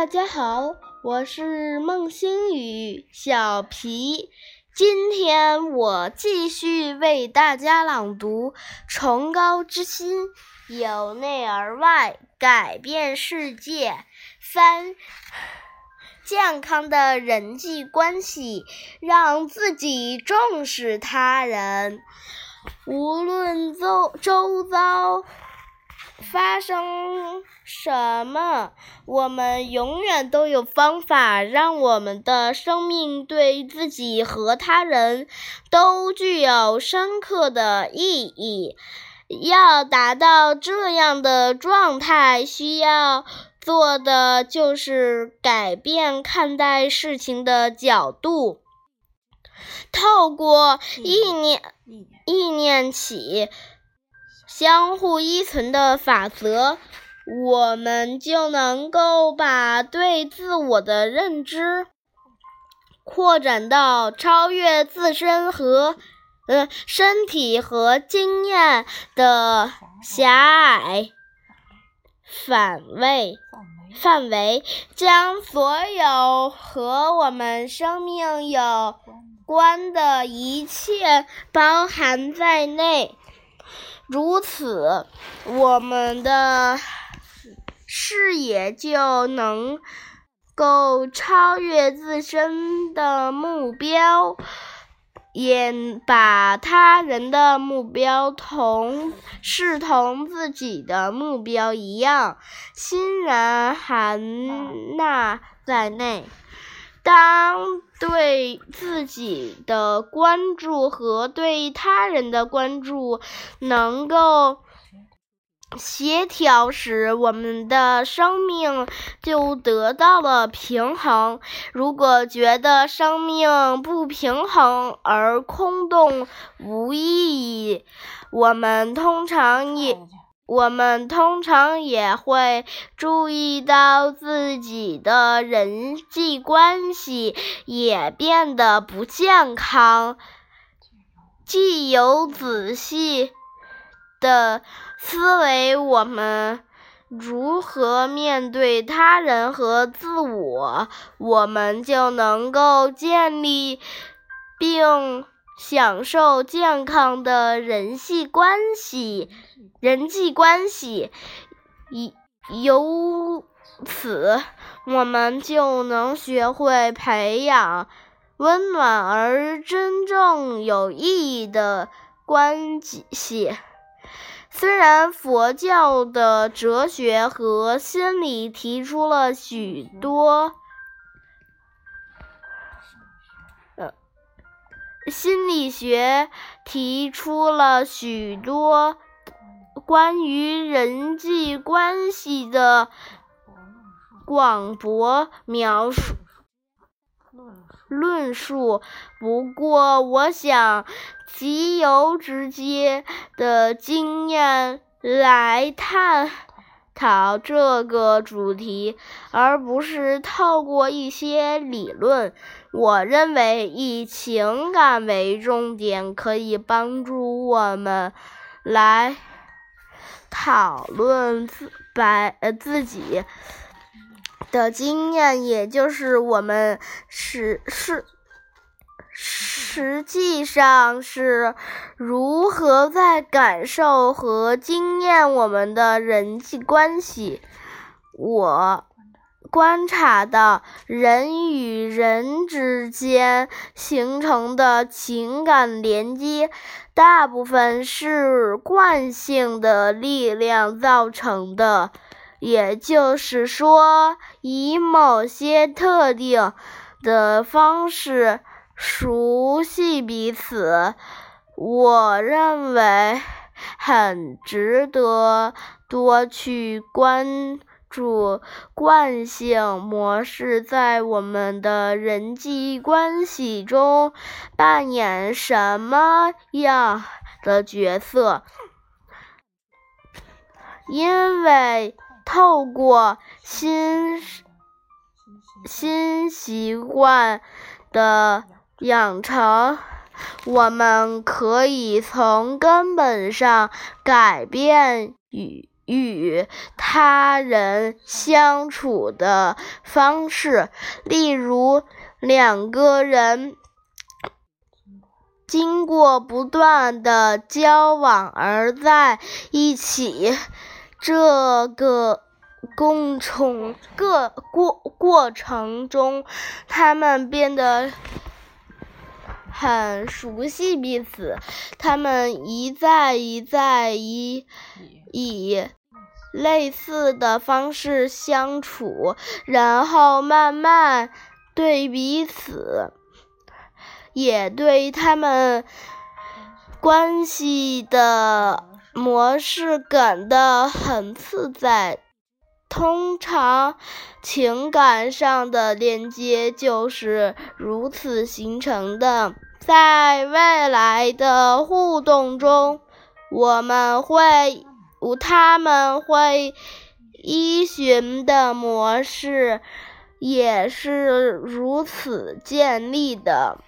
大家好，我是孟星宇小皮。今天我继续为大家朗读《崇高之心》，由内而外改变世界。三、健康的人际关系，让自己重视他人，无论周周遭。发生什么？我们永远都有方法，让我们的生命对自己和他人都具有深刻的意义。要达到这样的状态，需要做的就是改变看待事情的角度，透过意念意念起。相互依存的法则，我们就能够把对自我的认知扩展到超越自身和呃身体和经验的狭隘范围范围，将所有和我们生命有关的一切包含在内。如此，我们的视野就能够超越自身的目标，也把他人的目标同视同自己的目标一样，欣然含纳在内。当对自己的关注和对他人的关注能够协调时，我们的生命就得到了平衡。如果觉得生命不平衡而空洞无意义，我们通常也。我们通常也会注意到自己的人际关系也变得不健康。既有仔细的思维，我们如何面对他人和自我，我们就能够建立并。享受健康的人际关系，人际关系，以由此，我们就能学会培养温暖而真正有意义的关系。虽然佛教的哲学和心理提出了许多。心理学提出了许多关于人际关系的广博描述论述，不过，我想极有直接的经验来探。讨这个主题，而不是透过一些理论。我认为以情感为重点，可以帮助我们来讨论自白呃自己的经验，也就是我们是是。实际上是如何在感受和经验我们的人际关系。我观察到，人与人之间形成的情感连接，大部分是惯性的力量造成的，也就是说，以某些特定的方式。熟悉彼此，我认为很值得多去关注惯性模式在我们的人际关系中扮演什么样的角色，因为透过新新习惯的。养成，我们可以从根本上改变与与他人相处的方式，例如两个人经过不断的交往而在一起，这个共从个过过程中，他们变得。很熟悉彼此，他们一再一再以以类似的方式相处，然后慢慢对彼此，也对他们关系的模式感到很自在。通常，情感上的连接就是如此形成的。在未来的互动中，我们会，他们会依循的模式也是如此建立的。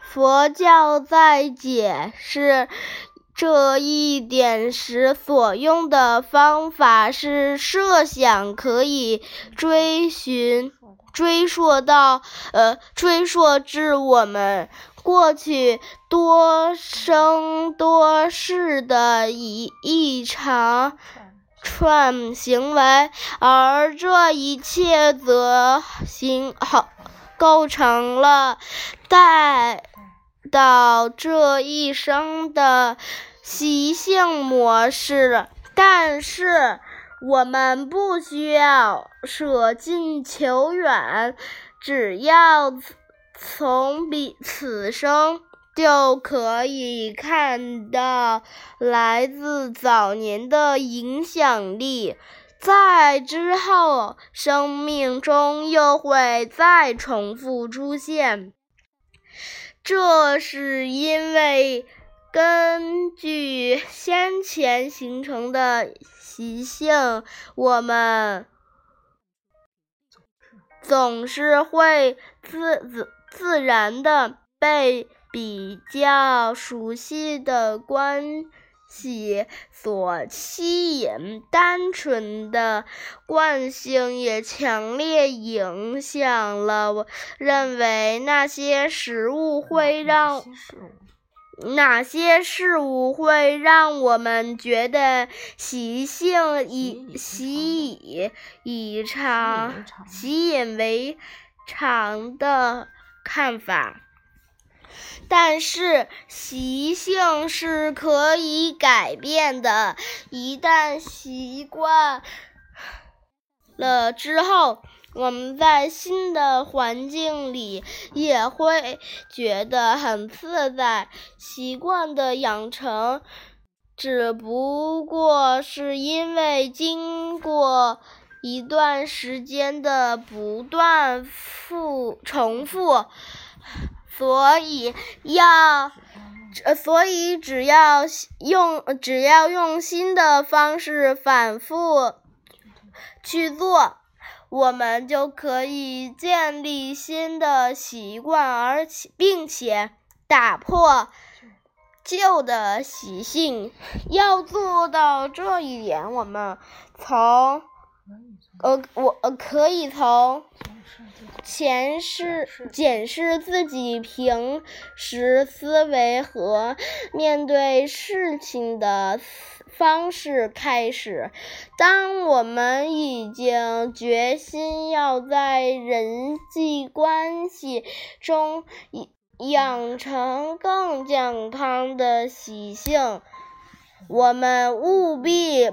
佛教在解释。这一点时所用的方法是设想可以追寻、追溯到呃，追溯至我们过去多生多世的一一长串行为，而这一切则形好构成了带。到这一生的习性模式，但是我们不需要舍近求远，只要从彼此生就可以看到来自早年的影响力，在之后生命中又会再重复出现。这是因为根据先前形成的习性，我们总是会自自自然的被比较熟悉的关。系所吸引，单纯的惯性也强烈影响了我认为那些食物会让哪些事物会让我们觉得习性以习以以常习以为常的看法。但是习性是可以改变的，一旦习惯了之后，我们在新的环境里也会觉得很自在。习惯的养成只不过是因为经过一段时间的不断复重复。所以要，所以只要用只要用新的方式反复去做，我们就可以建立新的习惯，而且并且打破旧的习性。要做到这一点，我们从呃，我呃可以从。前视检视自己平时思维和面对事情的方式开始。当我们已经决心要在人际关系中养成更健康的习性，我们务必。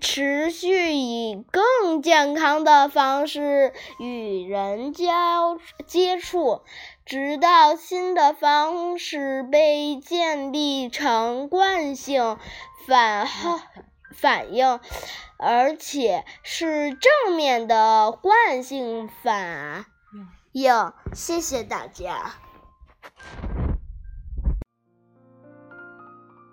持续以更健康的方式与人交接触，直到新的方式被建立成惯性反后反应，而且是正面的惯性反应。谢谢大家。